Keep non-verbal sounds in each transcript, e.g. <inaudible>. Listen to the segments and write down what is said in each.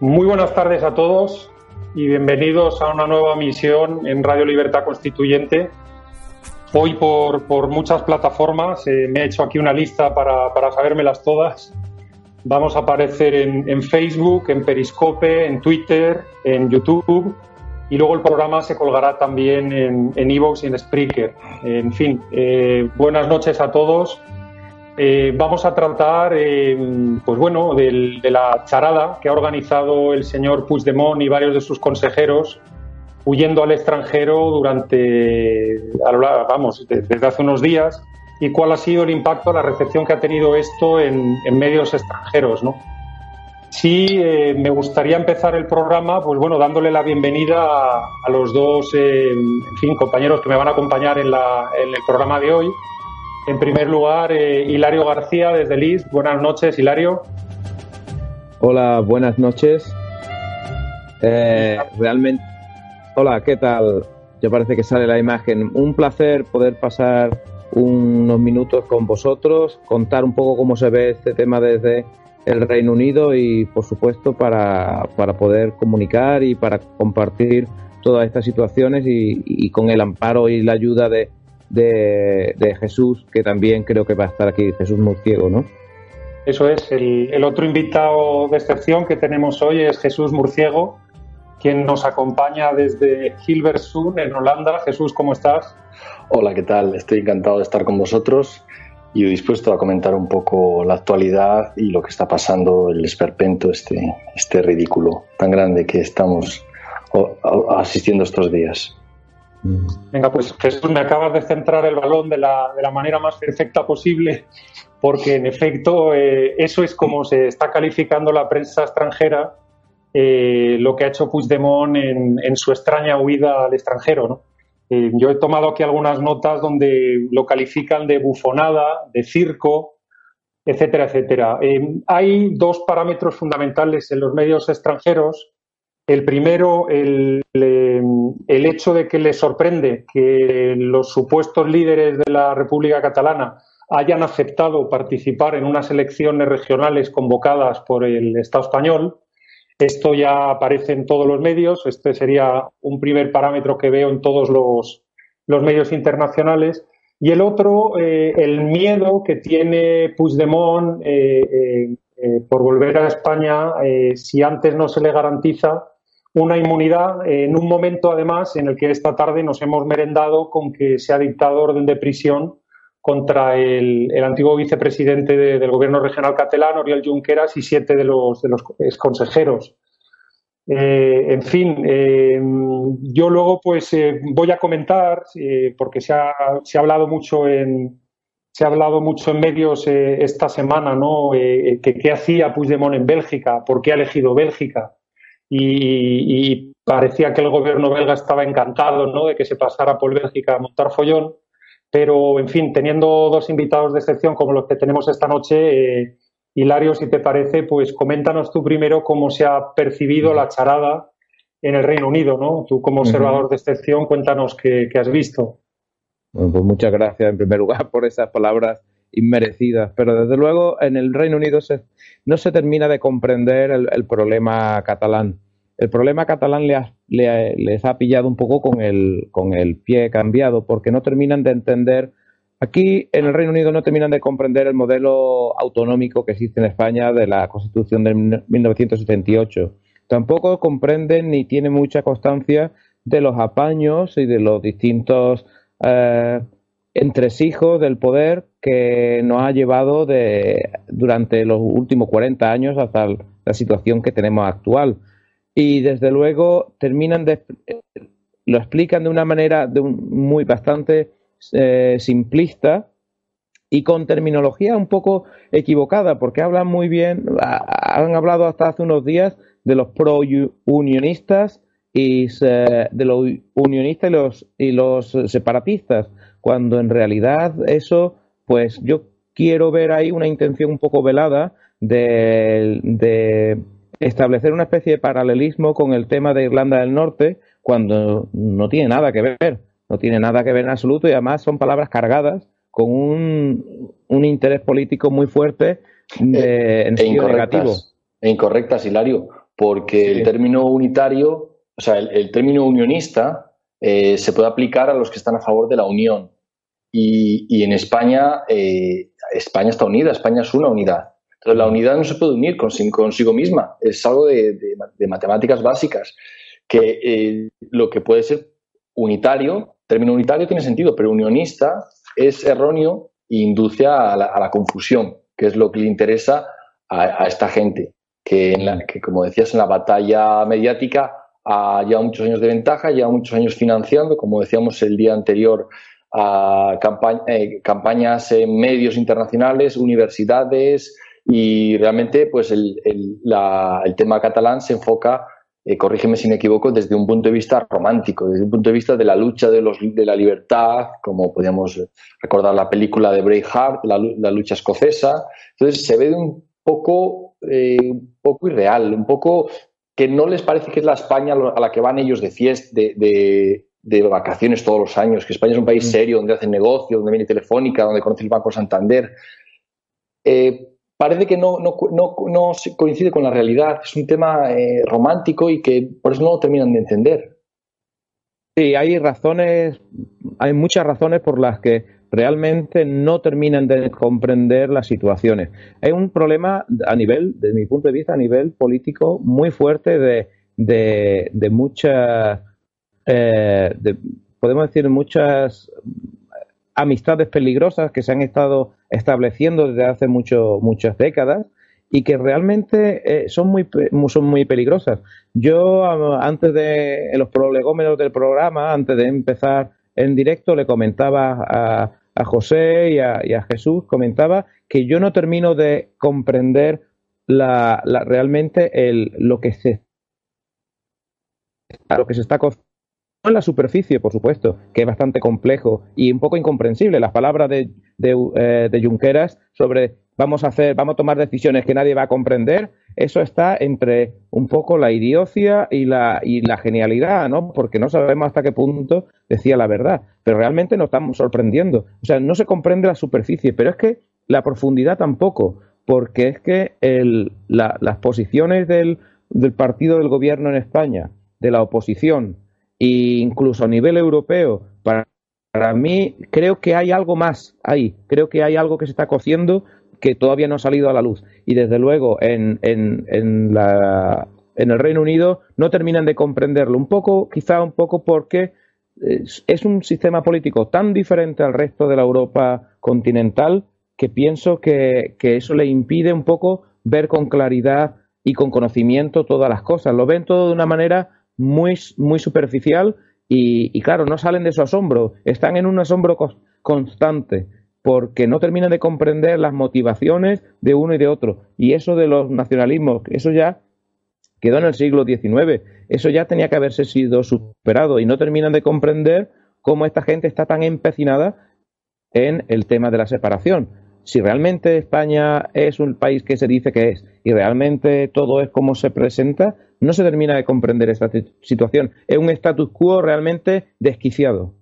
Muy buenas tardes a todos y bienvenidos a una nueva misión en Radio Libertad Constituyente. Hoy por, muchas plataformas, eh, me he hecho aquí una lista para, para sabérmelas todas. Vamos a aparecer en, Facebook, en Periscope, en Twitter, en YouTube y luego el programa se colgará también en Evox y en Spreaker. En fin, eh, buenas noches a todos eh, vamos a tratar, eh, pues bueno, de la charada que ha organizado el señor Puigdemont y varios de sus consejeros huyendo al extranjero durante, vamos, desde hace unos días y cuál ha sido el impacto, la recepción que ha tenido esto en, medios extranjeros, ¿no? Sí, eh, me gustaría empezar el programa, pues bueno, dándole la bienvenida a, los dos, compañeros que me van a acompañar en el programa de hoy. En primer lugar, eh, Hilario García desde LIS. Buenas noches, Hilario. Hola, buenas noches. Eh, realmente, hola, ¿qué tal? Ya parece que sale la imagen. Un placer poder pasar unos minutos con vosotros, contar un poco cómo se ve este tema desde el Reino Unido y, por supuesto, para, para poder comunicar y para compartir todas estas situaciones y con el amparo y la ayuda de, de, Jesús, que también creo que va a estar aquí, Jesús Murciego, ¿no? Eso es, el, otro invitado de excepción que tenemos hoy es Jesús Murciego, quien nos acompaña desde Hilversum, en Holanda. Jesús, ¿cómo estás? Hola, ¿qué tal? Estoy encantado de estar con vosotros y dispuesto a comentar un poco la actualidad y lo que está pasando, el esperpento, este, este ridículo tan grande que estamos asistiendo estos días. Venga, pues Jesús, me acabas de centrar el balón de la, de la manera más perfecta posible, porque en efecto eh, eso es como se está calificando la prensa extranjera eh, lo que ha hecho Puigdemont en, en su extraña huida al extranjero. ¿no? Eh, yo he tomado aquí algunas notas donde lo califican de bufonada, de circo, etcétera, etcétera. hay dos parámetros fundamentales en los medios extranjeros el primero, el, hecho de que le sorprende que los supuestos líderes de la República Catalana hayan aceptado participar en unas elecciones regionales convocadas por el Estado español. Esto ya aparece en todos los medios. Este sería un primer parámetro que veo en todos los, medios internacionales. Y el otro, eh, el miedo que tiene Puigdemont eh, eh, por volver a España si antes no se le garantiza una inmunidad en un momento, además, en el que esta tarde nos hemos merendado con que se ha dictado orden de prisión contra el, antiguo vicepresidente del gobierno regional catalán, Oriol Junqueras, y siete de los, de los consejeros. Eh, en fin, eh, yo luego pues eh, voy a comentar, porque se ha, se ha, hablado mucho en, se ha hablado mucho en medios esta semana, ¿no? qué hacía Puigdemont en Bélgica, por qué ha elegido Bélgica y, parecía que el gobierno belga estaba encantado ¿no? de que se pasara por Bélgica a montar follón. Pero, en fin, teniendo dos invitados de excepción como los que tenemos esta noche, eh, Hilario, si te parece, pues coméntanos tú primero cómo se ha percibido la charada en el Reino Unido, ¿no? Tú como observador de excepción, cuéntanos qué, has visto. Bueno, pues muchas gracias en primer lugar <laughs> por esas palabras inmerecidas, pero desde luego en el Reino Unido no se termina de comprender el, problema catalán. El problema catalán les ha pillado un poco con el, con el pie cambiado porque no terminan de entender, aquí en el Reino Unido no terminan de comprender el modelo autonómico que existe en España de la Constitución de 1978. Tampoco comprenden ni tienen mucha constancia de los apaños y de los distintos eh, entresijos del poder que nos ha llevado de, durante los últimos 40 años hasta la situación que tenemos actual. Y desde luego terminan de, lo explican de una manera de muy bastante eh, simplista y con terminología un poco equivocada, porque hablan muy bien, han hablado hasta hace unos días de los pro-unionistas y de los unionistas y los, y los separatistas, cuando en realidad eso, pues yo quiero ver ahí una intención un poco velada de, de establecer una especie de paralelismo con el tema de Irlanda del Norte, cuando no tiene nada que ver, no tiene nada que ver en absoluto y además son palabras cargadas con un, un interés político muy fuerte de, en e sentido negativo. E incorrectas, Hilario, porque el término unitario, o sea, el, término unionista eh, se puede aplicar a los que están a favor de la unión. Y, y en España, eh, España está unida, España es una unidad. Entonces, la unidad no se puede unir consigo, misma, es algo de, de, matemáticas básicas, que eh, lo que puede ser unitario, término unitario tiene sentido, pero unionista es erróneo e induce a la, confusión, que es lo que le interesa a, esta gente, que, en la, que, como decías, en la batalla mediática ha lleva muchos años de ventaja, lleva muchos años financiando, como decíamos el día anterior, a eh, campañas en medios internacionales, universidades y realmente pues el, el tema catalán se enfoca eh, corrígeme si me equivoco, desde un punto de vista romántico, desde un punto de vista de la lucha de, los, de la libertad, como podríamos recordar la película de Braveheart, la, la lucha escocesa. Entonces se ve de un poco, eh, un poco irreal, un poco que no les parece que es la España a la que van ellos de fiesta, de, de, vacaciones todos los años, que España es un país mm. serio, donde hacen negocio, donde viene Telefónica, donde conoce el Banco Santander. Eh, parece que no, no, no, no, coincide con la realidad. Es un tema eh, romántico y que por eso no lo terminan de entender. Sí, hay razones, hay muchas razones por las que realmente no terminan de comprender las situaciones. Hay un problema a nivel, desde mi punto de vista, a nivel político muy fuerte de, de, de muchas, eh, podemos decir, muchas amistades peligrosas que se han estado estableciendo desde hace mucho, muchas décadas y que realmente eh, son, muy, son muy peligrosas. Yo, antes de los prolegómenos del programa, antes de empezar en directo, le comentaba a, a José y a, Jesús, comentaba que yo no termino de comprender realmente lo que se lo que se está en la superficie, por supuesto, que es bastante complejo y un poco incomprensible. Las palabras de, de, eh, de, Junqueras sobre vamos a hacer, vamos a tomar decisiones que nadie va a comprender, eso está entre un poco la idiocia y la, y la genialidad, ¿no? Porque no sabemos hasta qué punto decía la verdad. Pero realmente nos estamos sorprendiendo. O sea, no se comprende la superficie, pero es que la profundidad tampoco, porque es que el, las posiciones del, del partido del gobierno en España, de la oposición, e incluso a nivel europeo, para, mí creo que hay algo más ahí, creo que hay algo que se está cociendo que todavía no ha salido a la luz. Y desde luego en, en, en, la, en el Reino Unido no terminan de comprenderlo. Un poco, quizá un poco porque es, es, un sistema político tan diferente al resto de la Europa continental que pienso que, que, eso le impide un poco ver con claridad y con conocimiento todas las cosas. Lo ven todo de una manera muy, muy superficial y, claro, no salen de su asombro, están en un asombro constante porque no terminan de comprender las motivaciones de uno y de otro. Y eso de los nacionalismos, eso ya quedó en el siglo XIX, eso ya tenía que haberse sido superado y no terminan de comprender cómo esta gente está tan empecinada en el tema de la separación. Si realmente España es un país que se dice que es y realmente todo es como se presenta, no se termina de comprender esta situación. Es un status quo realmente desquiciado.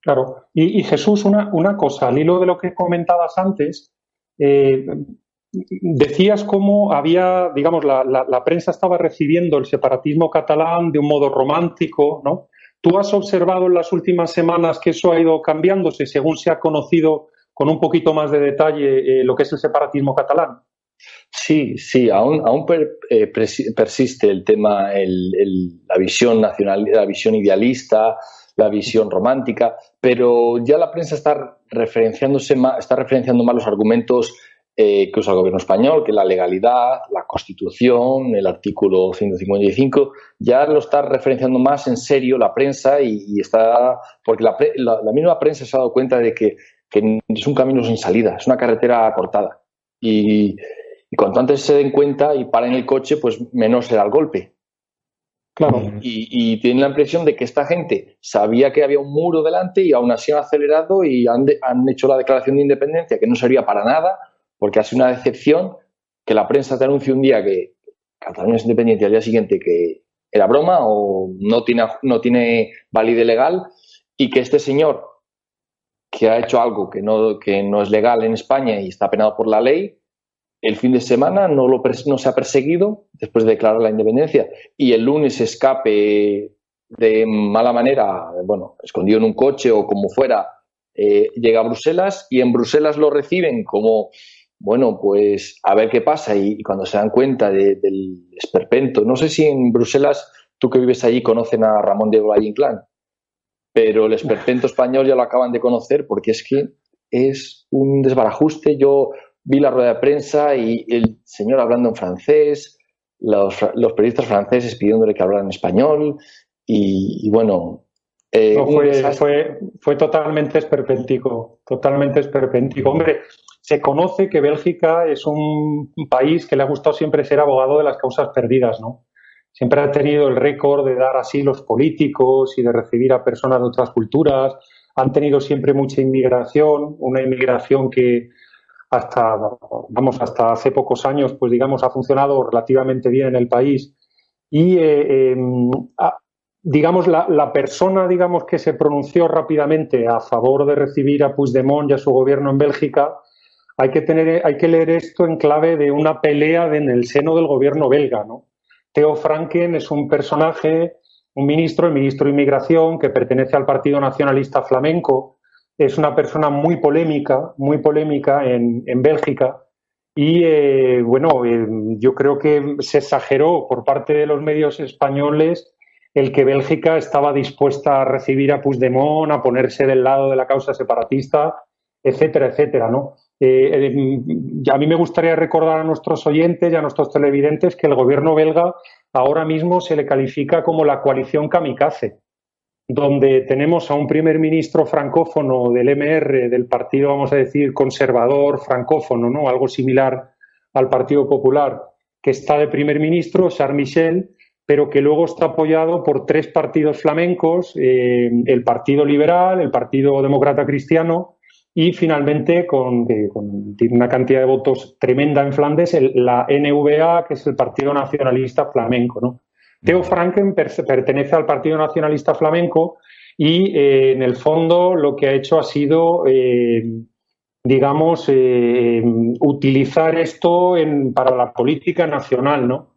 Claro. Y, Jesús, una, cosa, al hilo de lo que comentabas antes, eh, decías cómo había, digamos, la, la, prensa estaba recibiendo el separatismo catalán de un modo romántico, ¿no? ¿Tú has observado en las últimas semanas que eso ha ido cambiándose según se ha conocido con un poquito más de detalle eh, lo que es el separatismo catalán? Sí, sí, aún, aún eh, persiste el tema, la visión nacional, la visión idealista, la visión romántica, pero ya la prensa está referenciándose está referenciando más los argumentos eh, que usa el gobierno español, que la legalidad, la constitución, el artículo 155, ya lo está referenciando más en serio la prensa y, está, porque la, la, misma prensa se ha dado cuenta de que, que es un camino sin salida, es una carretera cortada. Y, Y cuanto antes se den cuenta y paren el coche, pues menos será el golpe. Claro. Y, y, tienen la impresión de que esta gente sabía que había un muro delante y aún así han acelerado y han, han hecho la declaración de independencia, que no servía para nada, porque ha sido una decepción que la prensa te anuncie un día que Cataluña es independiente y al día siguiente que era broma o no tiene, no tiene validez legal y que este señor que ha hecho algo que no, que no es legal en España y está penado por la ley, el fin de semana no, lo, no se ha perseguido después de declarar la independencia. Y el lunes escape de mala manera, bueno, escondido en un coche o como fuera, eh, llega a Bruselas y en Bruselas lo reciben como, bueno, pues a ver qué pasa. Y, cuando se dan cuenta del esperpento, no sé si en Bruselas, tú que vives allí, conocen a Ramón Diego Valle Inclán pero el esperpento español ya lo acaban de conocer porque es que es un desbarajuste. Yo vi la rueda de prensa y el señor hablando en francés, los, periodistas franceses pidiéndole que hablara en español y, bueno. Eh, fue, fue, totalmente esperpéntico, totalmente esperpéntico. Hombre, se conoce que Bélgica es un país que le ha gustado siempre ser abogado de las causas perdidas, ¿no? Siempre ha tenido el récord de dar asilos políticos y de recibir a personas de otras culturas. Han tenido siempre mucha inmigración, una inmigración que hasta, vamos, hasta hace pocos años, pues digamos, ha funcionado relativamente bien en el país. Y, eh, em, digamos, la, persona, digamos, que se pronunció rápidamente a favor de recibir a Puigdemont y a su gobierno en Bélgica, hay que, tener, hay que leer esto en clave de una pelea en el seno del gobierno belga, ¿no? Theo Franken es un personaje, un ministro, el ministro de Inmigración, que pertenece al Partido Nacionalista Flamenco. Es una persona muy polémica, muy polémica en, Bélgica. Y eh, bueno, eh, yo creo que se exageró por parte de los medios españoles el que Bélgica estaba dispuesta a recibir a Puigdemont, a ponerse del lado de la causa separatista, etcétera, etcétera, ¿no? Eh, eh, a mí me gustaría recordar a nuestros oyentes y a nuestros televidentes que el gobierno belga ahora mismo se le califica como la coalición kamikaze, donde tenemos a un primer ministro francófono del MR, del partido, vamos a decir, conservador francófono, ¿no? Algo similar al Partido Popular, que está de primer ministro, Charles Michel, pero que luego está apoyado por tres partidos flamencos, eh, el Partido Liberal, el Partido Demócrata Cristiano y finalmente, con, una cantidad de votos tremenda en Flandes, la NVA, que es el Partido Nacionalista Flamenco. ¿no? Theo Franken pertenece al Partido Nacionalista Flamenco y, eh, en el fondo, lo que ha hecho ha sido, eh, digamos, eh, utilizar esto para la política nacional. ¿no?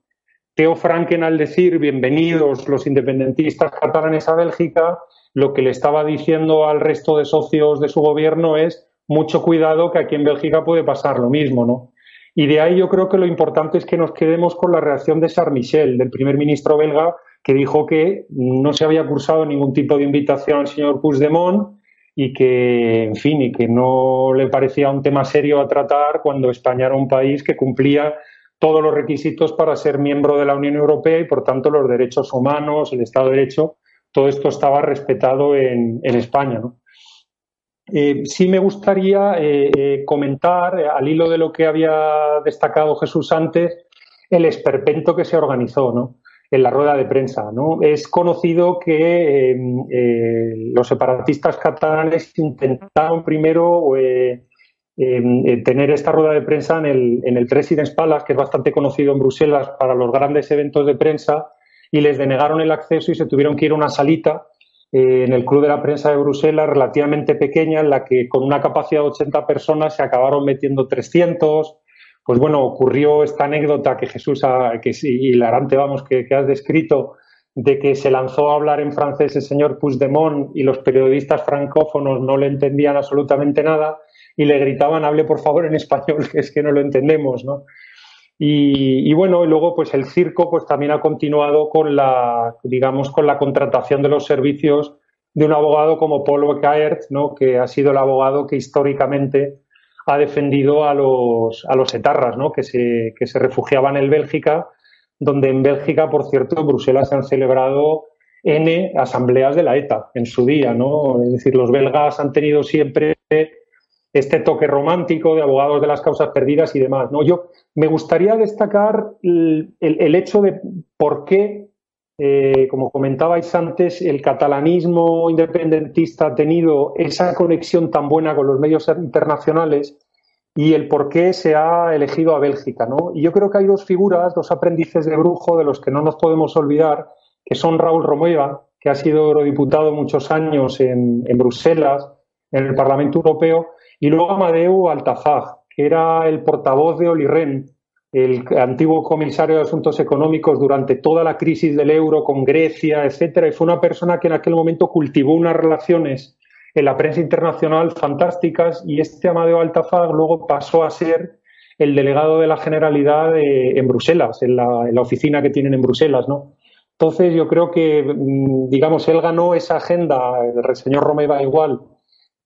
Theo Franken, al decir bienvenidos los independentistas catalanes a Bélgica, lo que le estaba diciendo al resto de socios de su gobierno es mucho cuidado que aquí en Bélgica puede pasar lo mismo, ¿no? Y de ahí yo creo que lo importante es que nos quedemos con la reacción de Charles Michel, del primer ministro belga, que dijo que no se había cursado ningún tipo de invitación al señor Puigdemont y que, en fin, y que no le parecía un tema serio a tratar cuando España era un país que cumplía todos los requisitos para ser miembro de la Unión Europea y, por tanto, los derechos humanos, el Estado de Derecho todo esto estaba respetado en, España. Eh, sí me gustaría eh, eh, comentar, al hilo de lo que había destacado Jesús antes, el esperpento que se organizó en la rueda de prensa. Es conocido que los separatistas catalanes intentaron primero tener esta rueda de prensa en el, en el Palace, que es bastante conocido en Bruselas para los grandes eventos de prensa, y les denegaron el acceso y se tuvieron que ir a una salita eh, en el Club de la Prensa de Bruselas relativamente pequeña en la que con una capacidad de 80 personas se acabaron metiendo 300. Pues bueno, ocurrió esta anécdota que Jesús, ha, que hilarante, vamos, que, has descrito, de que se lanzó a hablar en francés el señor Puigdemont y los periodistas francófonos no le entendían absolutamente nada y le gritaban, hable por favor en español, <laughs> que es que no lo entendemos, ¿no? Y, bueno, y luego pues el circo pues también ha continuado con la, digamos, con la contratación de los servicios de un abogado como Paul Weckert, ¿no? que ha sido el abogado que históricamente ha defendido a los, a los etarras, ¿no? que, se, que se refugiaban en Bélgica, donde en Bélgica, por cierto, en Bruselas se han celebrado N asambleas de la ETA en su día. ¿no? Es decir, los belgas han tenido siempre este toque romántico de abogados de las causas perdidas y demás. ¿no? Yo me gustaría destacar el, hecho de por qué, eh, como comentabais antes, el catalanismo independentista ha tenido esa conexión tan buena con los medios internacionales y el por qué se ha elegido a Bélgica. ¿no? Y yo creo que hay dos figuras, dos aprendices de brujo de los que no nos podemos olvidar, que son Raúl Romeva, que ha sido eurodiputado muchos años en, en Bruselas, en el Parlamento Europeo, y luego Amadeu Altafag, que era el portavoz de Oli el antiguo comisario de Asuntos Económicos durante toda la crisis del euro con Grecia, etcétera, y fue una persona que en aquel momento cultivó unas relaciones en la prensa internacional fantásticas y este Amadeo Altafag luego pasó a ser el delegado de la Generalidad en Bruselas, en la, en la, oficina que tienen en Bruselas, ¿no? Entonces yo creo que, mm, digamos, él ganó esa agenda, el señor Romeva igual,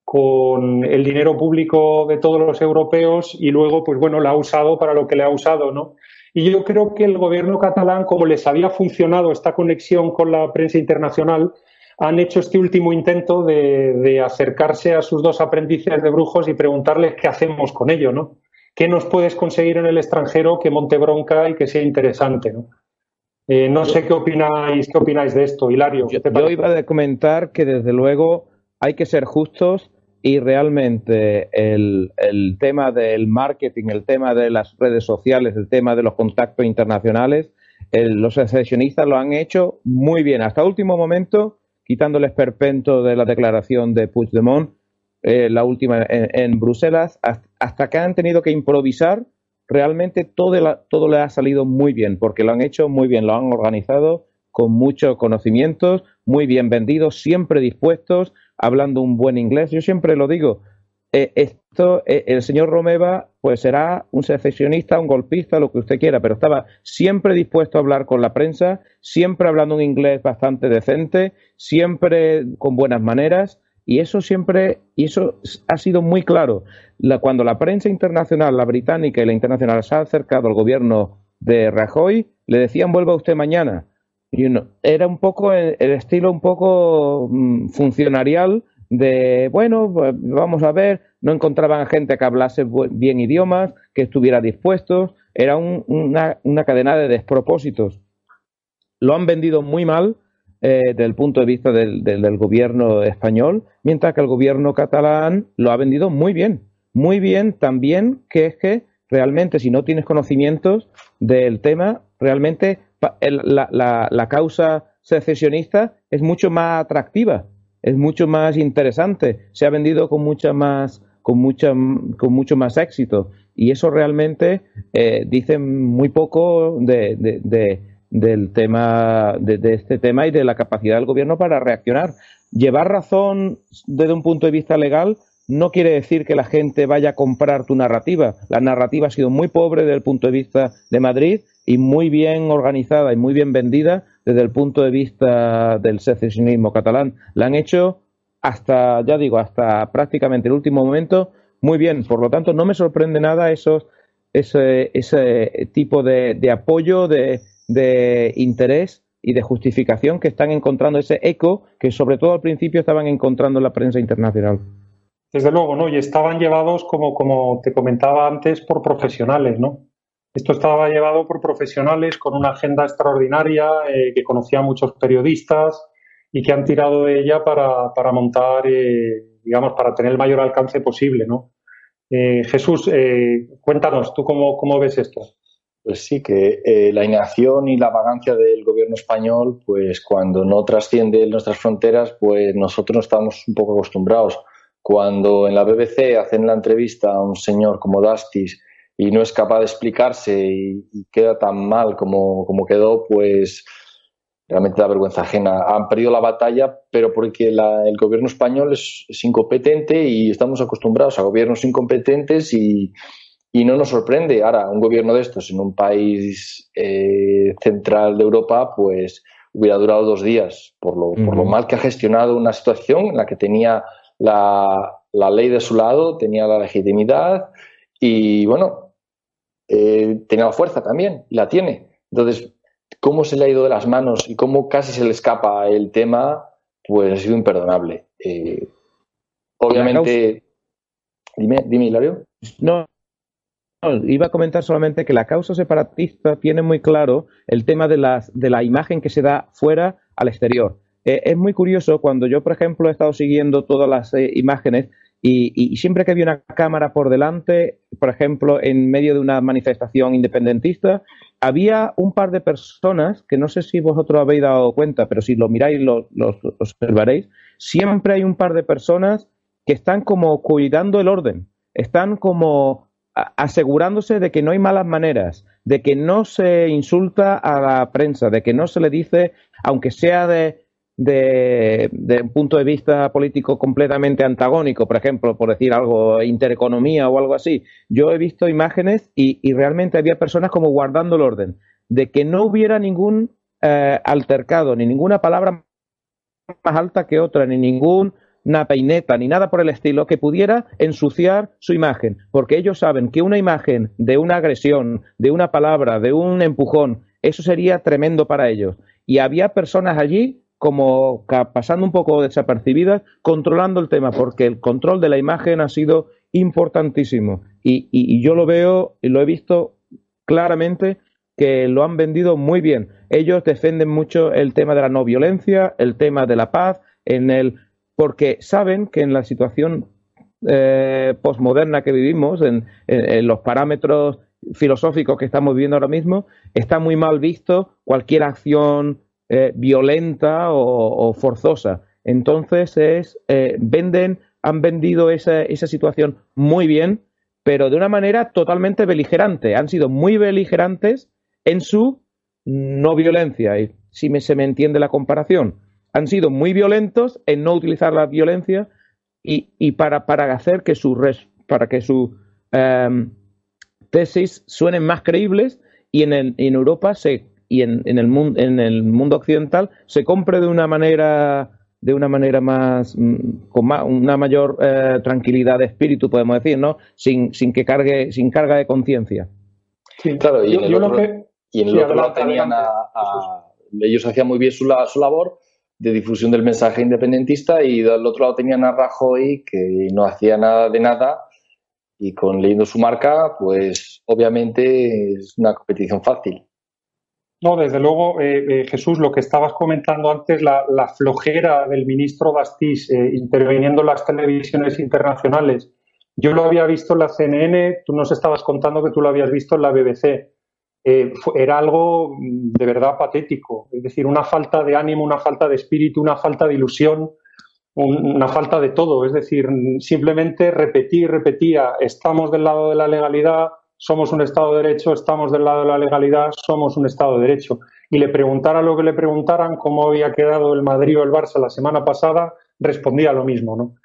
con el dinero público de todos los europeos y luego, pues bueno, la ha usado para lo que le ha usado, ¿no? Y yo creo que el gobierno catalán, como les había funcionado esta conexión con la prensa internacional, han hecho este último intento de, acercarse a sus dos aprendices de brujos y preguntarles qué hacemos con ello, ¿no? ¿Qué nos puedes conseguir en el extranjero que monte bronca y que sea interesante, ¿no? Eh, no sé qué opináis, qué opináis de esto, Hilario. Yo, yo iba a comentar que desde luego hay que ser justos y realmente el, tema del marketing, el tema de las redes sociales, el tema de los contactos internacionales, los secesionistas lo han hecho muy bien. Hasta último momento, quitando el esperpento de la declaración de Puigdemont, eh, la última en, Bruselas, hasta, que han tenido que improvisar, realmente todo, todo le ha salido muy bien, porque lo han hecho muy bien, lo han organizado con muchos conocimientos, muy bien vendidos, siempre dispuestos, hablando un buen inglés. Yo siempre lo digo, eh, esto, eh, el señor Romeva, pues será un secesionista, un golpista, lo que usted quiera, pero estaba siempre dispuesto a hablar con la prensa, siempre hablando un inglés bastante decente, siempre con buenas maneras, y eso siempre, y eso ha sido muy claro. cuando la prensa internacional, la británica y la internacional se ha acercado al gobierno de Rajoy, le decían vuelva usted mañana era un poco el, estilo un poco mm, funcionarial de, bueno, pues, vamos a ver, no encontraban gente que hablase bien idiomas, que estuviera dispuestos, era una, una, cadena de despropósitos. Lo han vendido muy mal eh, desde el punto de vista del, del, gobierno español, mientras que el gobierno catalán lo ha vendido muy bien. Muy bien también que es que realmente si no tienes conocimientos del tema, realmente la, causa secesionista es mucho más atractiva, es mucho más interesante, se ha vendido con mucha más con mucha con mucho más éxito. Y eso realmente eh, dice muy poco de, del tema de, este tema y de la capacidad del gobierno para reaccionar. Llevar razón desde un punto de vista legal no quiere decir que la gente vaya a comprar tu narrativa. La narrativa ha sido muy pobre desde el punto de vista de Madrid y muy bien organizada y muy bien vendida desde el punto de vista del secesionismo catalán. La han hecho hasta, ya digo, hasta prácticamente el último momento muy bien. Por lo tanto, no me sorprende nada esos, ese, ese tipo de, apoyo, de, de interés y de justificación que están encontrando, ese eco que sobre todo al principio estaban encontrando en la prensa internacional. Desde luego, ¿no? Y estaban llevados, como, como te comentaba antes, por profesionales, ¿no? Esto estaba llevado por profesionales con una agenda extraordinaria, eh, que conocían muchos periodistas y que han tirado de ella para, para montar, eh, digamos, para tener el mayor alcance posible, ¿no? Eh, Jesús, cuéntanos, ¿tú cómo, cómo, ves esto? Pues sí, que la inacción y la vagancia del gobierno español, pues cuando no trasciende nuestras fronteras, pues nosotros no estamos un poco acostumbrados cuando en la BBC hacen la entrevista a un señor como Dastis y no es capaz de explicarse y, queda tan mal como, quedó, pues realmente da vergüenza ajena. Han perdido la batalla, pero porque el gobierno español es, incompetente y estamos acostumbrados a gobiernos incompetentes y, no nos sorprende. Ahora, un gobierno de estos en un país eh, central de Europa, pues hubiera durado dos días, por lo, por lo mal que ha gestionado una situación en la que tenía la, ley de su lado, tenía la legitimidad y, bueno, eh, tenía la fuerza también, y la tiene. Entonces, cómo se le ha ido de las manos y cómo casi se le escapa el tema, pues ha sido imperdonable. Eh, obviamente, Dime, dime, Hilario. No, iba a comentar solamente que la causa separatista tiene muy claro el tema de, las, de la imagen que se da fuera al exterior. Eh, es muy curioso cuando yo, por ejemplo, he estado siguiendo todas las eh, imágenes y, siempre que había una cámara por delante, por ejemplo, en medio de una manifestación independentista, había un par de personas, que no sé si vosotros habéis dado cuenta, pero si lo miráis lo, lo observaréis, siempre hay un par de personas que están como cuidando el orden, están como asegurándose de que no hay malas maneras, de que no se insulta a la prensa, de que no se le dice, aunque sea de, de, un punto de vista político completamente antagónico, por ejemplo, por decir algo, intereconomía o algo así. Yo he visto imágenes y, realmente había personas como guardando el orden, de que no hubiera ningún eh, altercado, ni ninguna palabra más alta que otra, ni ningún una peineta ni nada por el estilo que pudiera ensuciar su imagen, porque ellos saben que una imagen de una agresión, de una palabra, de un empujón, eso sería tremendo para ellos. Y había personas allí como pasando un poco desapercibidas, controlando el tema, porque el control de la imagen ha sido importantísimo. Y, yo lo veo y lo he visto claramente que lo han vendido muy bien. Ellos defienden mucho el tema de la no violencia, el tema de la paz, en el porque saben que en la situación eh, posmoderna que vivimos, en, los parámetros filosóficos que estamos viviendo ahora mismo, está muy mal visto cualquier acción eh, violenta o, forzosa. Entonces es eh, venden, han vendido esa, situación muy bien, pero de una manera totalmente beligerante. Han sido muy beligerantes en su no violencia. Si se me entiende la comparación, han sido muy violentos en no utilizar la violencia y, para, hacer que su para que su em, tesis suenen más creíbles y en Europa se y en, en, el mundo en el mundo occidental se compre de una manera de una manera más mm, con una mayor eh, tranquilidad de espíritu podemos decir no sin, sin que cargue sin carga de conciencia. Sí, claro y en el otro, y en el otro lado tenían a, ellos hacían muy bien su, su labor de difusión del mensaje independentista y del otro lado tenían a Rajoy que no hacía nada de nada y con leyendo su marca, pues obviamente es una competición fácil. No, desde luego, eh, eh, Jesús, lo que estabas comentando antes, la, flojera del ministro Bastís eh, interviniendo en las televisiones internacionales. Yo lo había visto en la CNN, tú nos estabas contando que tú lo habías visto en la BBC. Eh, era algo mm, de verdad patético. Es decir, una falta de ánimo, una falta de espíritu, una falta de ilusión, una falta de todo. Es decir, simplemente repetir, repetía, estamos del lado de la legalidad, somos un Estado de Derecho, estamos del lado de la legalidad, somos un Estado de Derecho. Y le preguntara lo que le preguntaran, cómo había quedado el Madrid o el Barça la semana pasada, respondía lo mismo, ¿no?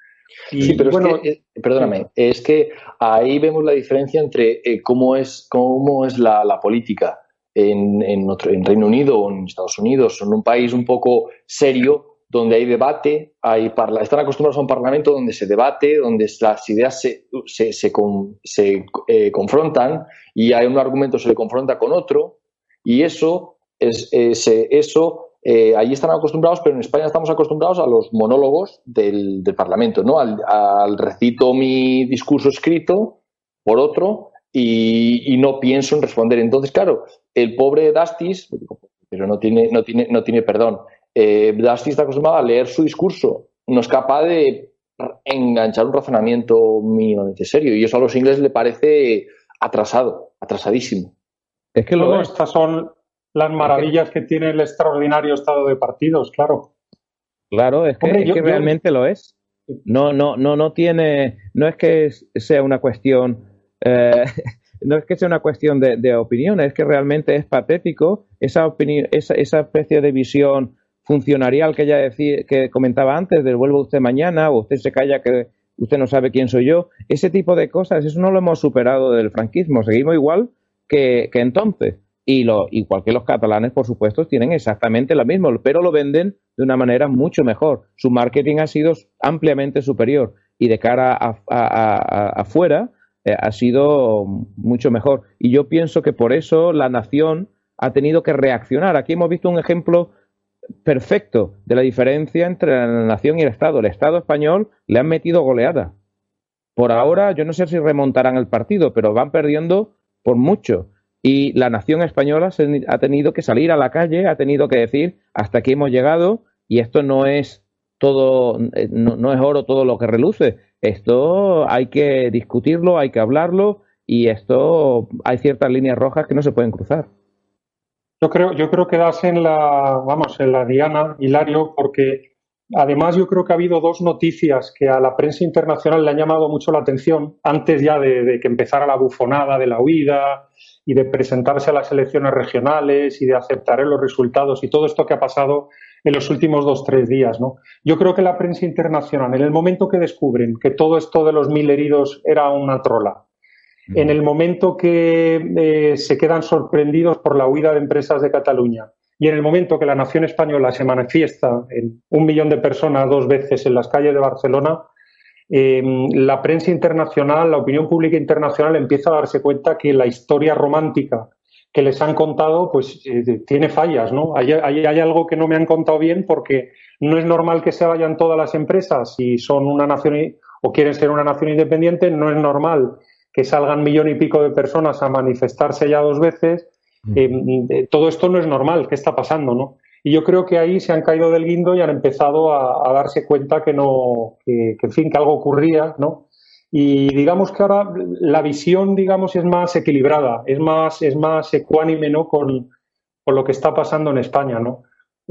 sí, pero es que, eh, perdóname, es que ahí vemos la diferencia entre eh, cómo es, cómo es la, política en, en, en, Reino Unido o en Estados Unidos, en un país un poco serio, donde hay debate, hay están acostumbrados a un parlamento donde se debate, donde las ideas se, se, se, se eh, confrontan y hay un argumento se le confronta con otro y eso es, eso eh, allí están acostumbrados, pero en España estamos acostumbrados a los monólogos del, Parlamento, ¿no? Al, recito mi discurso escrito por otro y, no pienso en responder. Entonces, claro, el pobre Dastis, pero no tiene, no tiene, no tiene perdón, eh, Dastis está acostumbrado a leer su discurso, no es capaz de enganchar un razonamiento mínimamente serio y eso a los ingleses le parece atrasado, atrasadísimo. Es que luego estas son las maravillas que tiene el extraordinario estado de partidos, claro. Claro, es que, realmente lo es. No, no, no, no tiene, no es que sea una cuestión, eh, <laughs> no es que sea una cuestión de, de, opinión, es que realmente es patético esa opinión, esa, esa especie de visión funcionarial que ya decía, que comentaba antes, devuelvo usted mañana, o usted se calla que usted no sabe quién soy yo, ese tipo de cosas, eso no lo hemos superado del franquismo, seguimos igual que, que entonces. Y lo, igual que los catalanes, por supuesto, tienen exactamente lo mismo, pero lo venden de una manera mucho mejor. Su marketing ha sido ampliamente superior y de cara afuera eh, ha sido mucho mejor. Y yo pienso que por eso la nación ha tenido que reaccionar. Aquí hemos visto un ejemplo perfecto de la diferencia entre la nación y el Estado. El Estado español le han metido goleada por ahora yo no sé si remontarán el partido, pero van perdiendo por mucho. Y la nación española ha tenido que salir a la calle, ha tenido que decir hasta aquí hemos llegado y esto no es todo, eh, no, es oro todo lo que reluce. Esto hay que discutirlo, hay que hablarlo y esto hay ciertas líneas rojas que no se pueden cruzar. Yo creo, yo creo que das en la, vamos, en la diana, Hilario, porque además yo creo que ha habido dos noticias que a la prensa internacional le han llamado mucho la atención antes ya de, que empezara la bufonada de la huida y de presentarse a las elecciones regionales y de aceptar los resultados y todo esto que ha pasado en los últimos dos, tres días, ¿no? Yo creo que la prensa internacional, en el momento que descubren que todo esto de los mil heridos era una trola, en el momento que eh, se quedan sorprendidos por la huida de empresas de Cataluña y en el momento que la nación española se manifiesta en un millón de personas dos veces en las calles de Barcelona, em, la prensa internacional, la opinión pública internacional empieza a darse cuenta que la historia romántica que les han contado, pues eh, tiene fallas, ¿no? Hay, hay, algo que no me han contado bien porque no es normal que se vayan todas las empresas si son una nación o quieren ser una nación independiente, no es normal que salgan millón y pico de personas a manifestarse ya dos veces. Mm. Eh, eh, todo esto no es normal, ¿qué está pasando? ¿no? Y yo creo que ahí se han caído del guindo y han empezado a, darse cuenta que no, que, en fin, que algo ocurría, ¿no? Y digamos que ahora la visión, digamos, es más equilibrada, es más, es más ecuánime, ¿no? Con, con lo que está pasando en España, ¿no?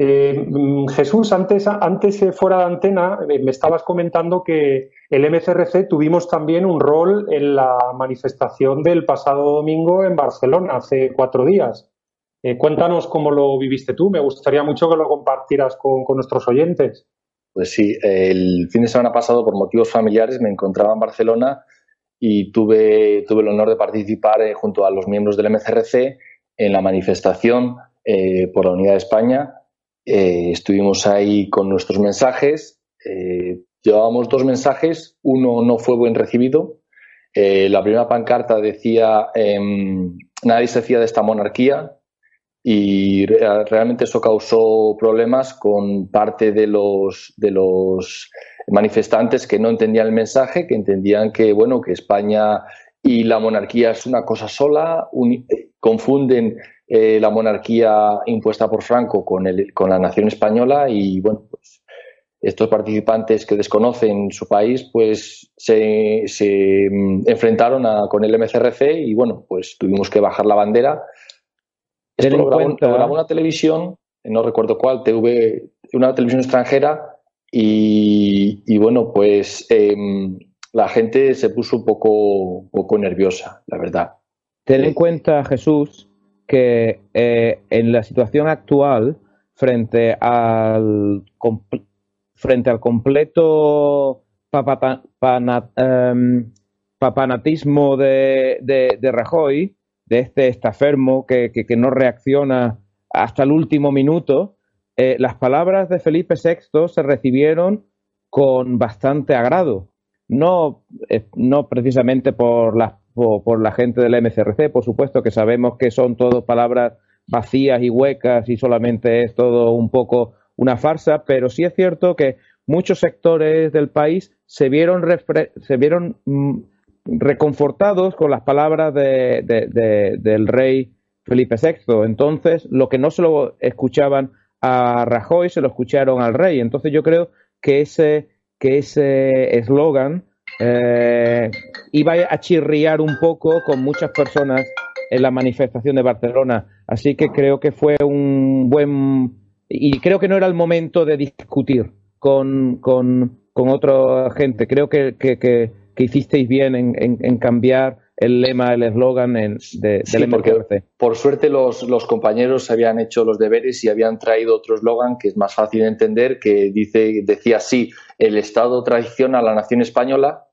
Eh, mm, Jesús, antes, antes fuera de antena, me estabas comentando que el MCRC tuvimos también un rol en la manifestación del pasado domingo en Barcelona, hace cuatro días. Eh, cuéntanos cómo lo viviste tú. Me gustaría mucho que lo compartieras con, nuestros oyentes. Pues sí, el fin de semana pasado, por motivos familiares, me encontraba en Barcelona y tuve, tuve el honor de participar eh, junto a los miembros del MCRC en la manifestación eh, por la Unidad de España. Estuvimos ahí con nuestros mensajes. Llevábamos dos mensajes, uno no fue buen recibido. Eh, la primera pancarta decía em, nadie se hacía de esta monarquía y realmente eso causó problemas con parte de los, de los manifestantes que no entendían el mensaje, que entendían que bueno que España y la monarquía es una cosa sola, confunden eh, la monarquía impuesta por Franco con, el, con la nación española y bueno pues estos participantes que desconocen su país, pues se, mm, enfrentaron con el MCRC y bueno, pues tuvimos que bajar la bandera. Esto lo grabó, una televisión, no recuerdo cuál, TV, una televisión extranjera y, bueno, pues em, la gente se puso un poco, poco nerviosa, la verdad. Ten en cuenta, Jesús, que eh, en la situación actual, frente al frente al completo em, papanatismo de, de, Rajoy, de este estafermo que, que, no reacciona hasta el último minuto, eh, las palabras de Felipe VI se recibieron con bastante agrado. No, eh, no precisamente por la, por la gente del MCRC, por supuesto que sabemos que son todo palabras vacías y huecas y solamente es todo un poco una farsa, pero sí es cierto que muchos sectores del país se vieron, se vieron mm, reconfortados con las palabras del rey Felipe VI. Entonces, lo que no se lo escuchaban a Rajoy, se lo escucharon al rey. Entonces, yo creo que ese que ese eslogan eh, iba a chirriar un poco con muchas personas en la manifestación de Barcelona. Así que creo que fue un buen y creo que no era el momento de discutir con, con, otra gente. Creo que, que, hicisteis bien en, cambiar el lema, el eslogan de, del porque Por suerte los, los, compañeros habían hecho los deberes y habían traído otro eslogan que es más fácil de entender, que dice, decía así, el Estado traiciona a la nación española,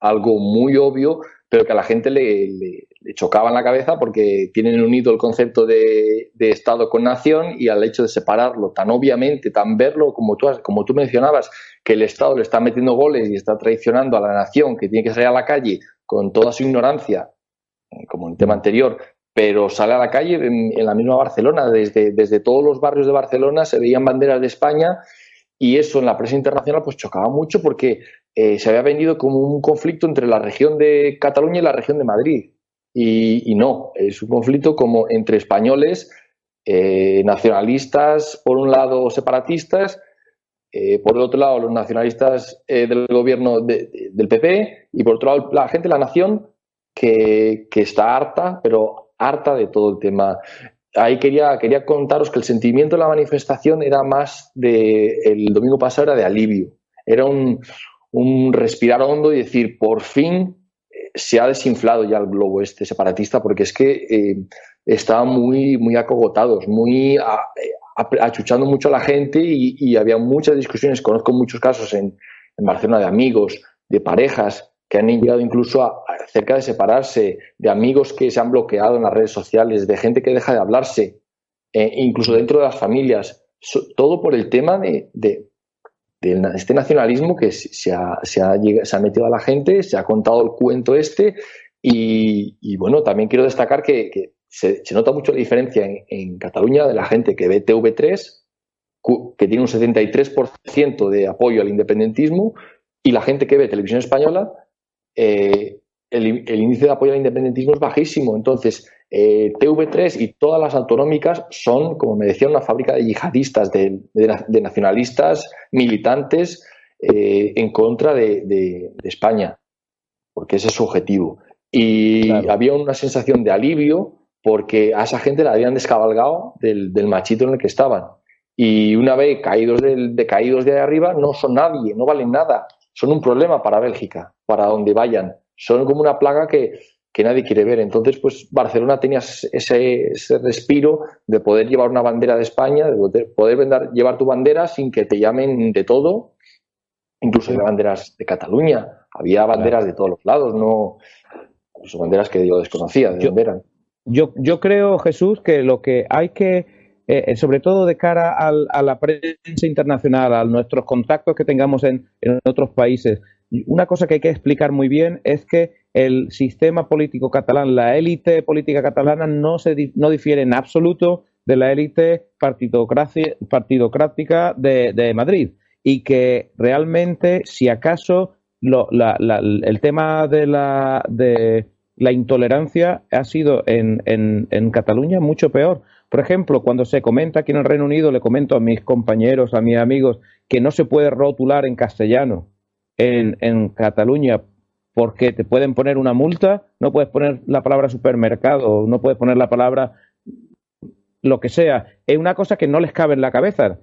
algo muy obvio, pero que a la gente le, chocaba en la cabeza porque tienen unido el concepto de, Estado con nación y al hecho de separarlo tan obviamente, tan verlo, como tú, como tú mencionabas, que el Estado le está metiendo goles y está traicionando a la nación, que tiene que salir a la calle con toda su ignorancia, como en el tema anterior, pero sale a la calle en, en la misma Barcelona, desde, desde todos los barrios de Barcelona se veían banderas de España y eso en la prensa internacional pues chocaba mucho porque eh, se había vendido como un conflicto entre la región de Cataluña y la región de Madrid. Y, no, es un conflicto como entre españoles, eh, nacionalistas, por un lado separatistas, eh, por el otro lado los nacionalistas del gobierno del PP y por otro lado la gente la nación que, que, está harta, pero harta de todo el tema. Ahí quería, quería contaros que el sentimiento de la manifestación era más de, el domingo pasado era de alivio. Era un, un respirar hondo y decir, por fin eh, se ha desinflado ya el globo este separatista, porque es que eh, estaban muy, muy acogotados, muy achuchando mucho a la gente y, había muchas discusiones. Conozco muchos casos en, Barcelona de amigos, de parejas que han llegado incluso a, cerca de separarse, de amigos que se han bloqueado en las redes sociales, de gente que deja de hablarse, eh, incluso dentro de las familias. todo por el tema de este nacionalismo que se ha, se, ha, se ha, metido a la gente, se ha contado el cuento este y, bueno, también quiero destacar que, se, nota mucho la diferencia en, Cataluña de la gente que ve TV3, que tiene un 73% de apoyo al independentismo, y la gente que ve televisión española, eh, el, el índice de apoyo al independentismo es bajísimo. Entonces, eh, TV3 y todas las autonómicas son, como me decía, una fábrica de yihadistas, de, nacionalistas militantes eh, en contra de, España, porque ese es su objetivo. Y había una sensación de alivio porque a esa gente la habían descabalgado del, machito en el que estaban. Y una vez caídos de, caídos de ahí arriba, no son nadie, no valen nada. Son un problema para Bélgica, para donde vayan. Son como una plaga que, que nadie quiere ver. Entonces, pues Barcelona tenía ese, respiro de poder llevar una bandera de España, de poder, llevar tu bandera sin que te llamen de todo, incluso había banderas de Cataluña, había banderas de todos los lados, no incluso banderas que yo desconocía de dónde eran. Yo, yo creo, Jesús, que lo que hay que, eh, sobre todo de cara a la prensa internacional, a nuestros contactos que tengamos en, en otros países, una cosa que hay que explicar muy bien es que el sistema político catalán, la élite política catalana no, se, no difiere en absoluto de la élite partidocrática de, de, Madrid y que realmente, si acaso, el tema de la, de la intolerancia ha sido en, en, en Cataluña mucho peor. Por ejemplo, cuando se comenta aquí en el Reino Unido, le comento a mis compañeros, a mis amigos, que no se puede rotular en castellano en, en Cataluña porque te pueden poner una multa, no puedes poner la palabra supermercado, no puedes poner la palabra lo que sea. Es una cosa que no les cabe en la cabeza,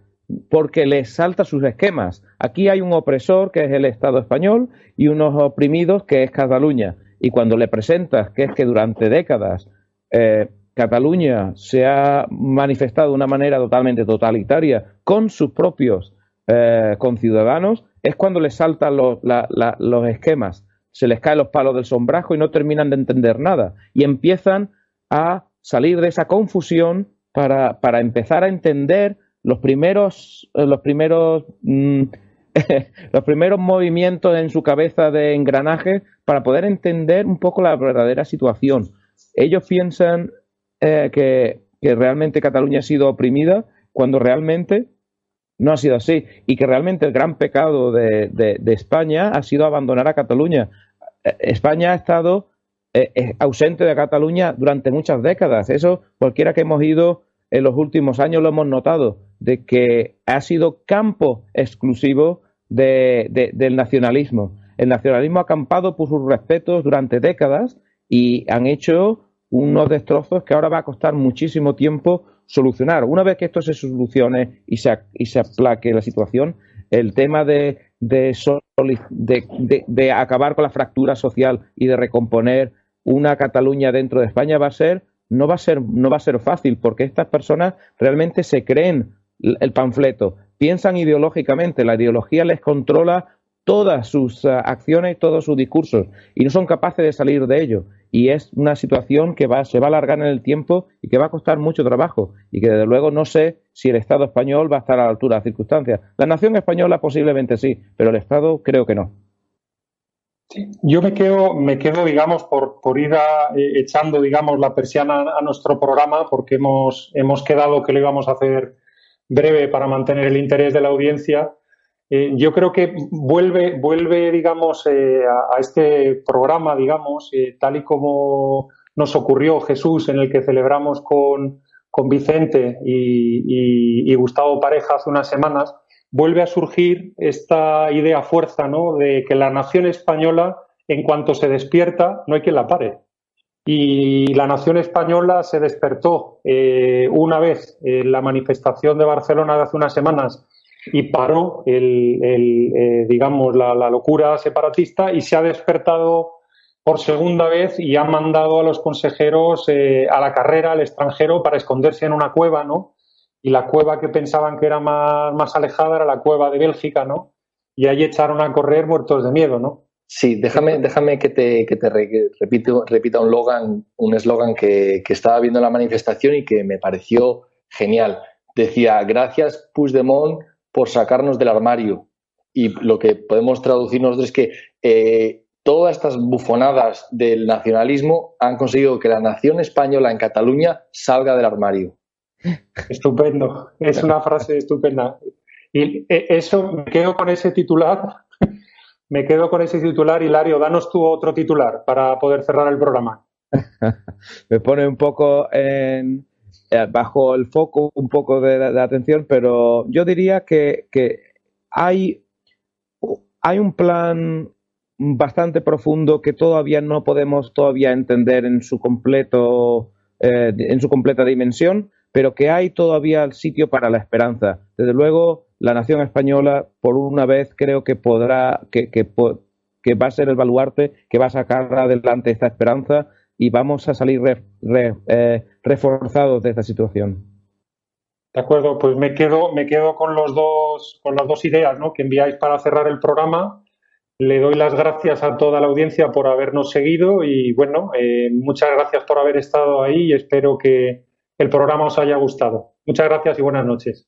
porque les salta sus esquemas. Aquí hay un opresor que es el Estado español y unos oprimidos que es Cataluña. Y cuando le presentas que es que durante décadas eh, Cataluña se ha manifestado de una manera totalmente totalitaria con sus propios eh, conciudadanos, es cuando les saltan los, los esquemas se les caen los palos del sombrajo y no terminan de entender nada. Y empiezan a salir de esa confusión para, para empezar a entender los primeros, eh, los primeros, mm, <laughs> los primeros movimientos en su cabeza de engranaje para poder entender un poco la verdadera situación. Ellos piensan eh, que, que realmente Cataluña ha sido oprimida cuando realmente no ha sido así y que realmente el gran pecado de, de, España ha sido abandonar a Cataluña. Eh, España ha estado eh, eh, ausente de Cataluña durante muchas décadas. Eso cualquiera que hemos ido en los últimos años lo hemos notado, de que ha sido campo exclusivo del nacionalismo. El nacionalismo ha acampado por sus respetos durante décadas y han hecho unos destrozos que ahora va a costar muchísimo tiempo solucionar. Una vez que esto se solucione y se, y se aplaque la situación, el tema de de, de, acabar con la fractura social y de recomponer una Cataluña dentro de España va a ser no va a ser no va a ser fácil porque estas personas realmente se creen el panfleto, piensan ideológicamente, la ideología les controla todas sus uh, acciones, todos sus discursos y no son capaces de salir de ello. Y es una situación que va, se va a alargar en el tiempo y que va a costar mucho trabajo y que desde luego no sé si el Estado español va a estar a la altura de las circunstancias. La nación española posiblemente sí, pero el Estado creo que no. Yo me quedo, me quedo, digamos, por, por ir eh, echando, digamos, la persiana a nuestro programa, porque hemos, hemos quedado que lo íbamos a hacer breve para mantener el interés de la audiencia. Eh, yo creo que vuelve, vuelve digamos, eh, a, este programa, digamos, eh, tal y como nos ocurrió Jesús, en el que celebramos con, con Vicente y, y, Gustavo Pareja hace unas semanas, vuelve a surgir esta idea fuerza, ¿no? De que la nación española, en cuanto se despierta, no hay quien la pare. Y la nación española se despertó una vez en la manifestación de Barcelona de hace unas semanas y paró el, eh, digamos, la, locura separatista y se ha despertado por segunda vez y ha mandado a los consejeros eh, a la carrera al extranjero para esconderse en una cueva, ¿no? Y la cueva que pensaban que era más, más alejada era la cueva de Bélgica, ¿no? Y ahí echaron a correr muertos de miedo, ¿no? Sí, déjame, déjame que te, que te repita un eslogan un eslogan que, que estaba viendo en la manifestación y que me pareció genial. Decía, gracias Puigdemont por sacarnos del armario. Y lo que podemos traducirnos es que eh, todas estas bufonadas del nacionalismo han conseguido que la nación española en Cataluña salga del armario. Estupendo, es una frase estupenda. Y eh, eso, me quedo con ese titular, <laughs> me quedo con ese titular. Hilario, danos tú otro titular para poder cerrar el programa. <laughs> me pone un poco en, eh, bajo el foco un poco de, atención, pero yo diría que, hay, hay un plan bastante profundo que todavía no podemos todavía entender en su completo eh, en su completa dimensión, pero que hay todavía sitio para la esperanza. Desde luego, la nación española, por una vez, creo que podrá, que, que, que va a ser el baluarte que va a sacar adelante esta esperanza y vamos a salir eh, reforzados de esta situación. De acuerdo, pues me quedo, me quedo con los dos, con las dos ideas ¿no? que enviáis para cerrar el programa. Le doy las gracias a toda la audiencia por habernos seguido y bueno, eh, muchas gracias por haber estado ahí y espero que el programa os haya gustado. Muchas gracias y buenas noches.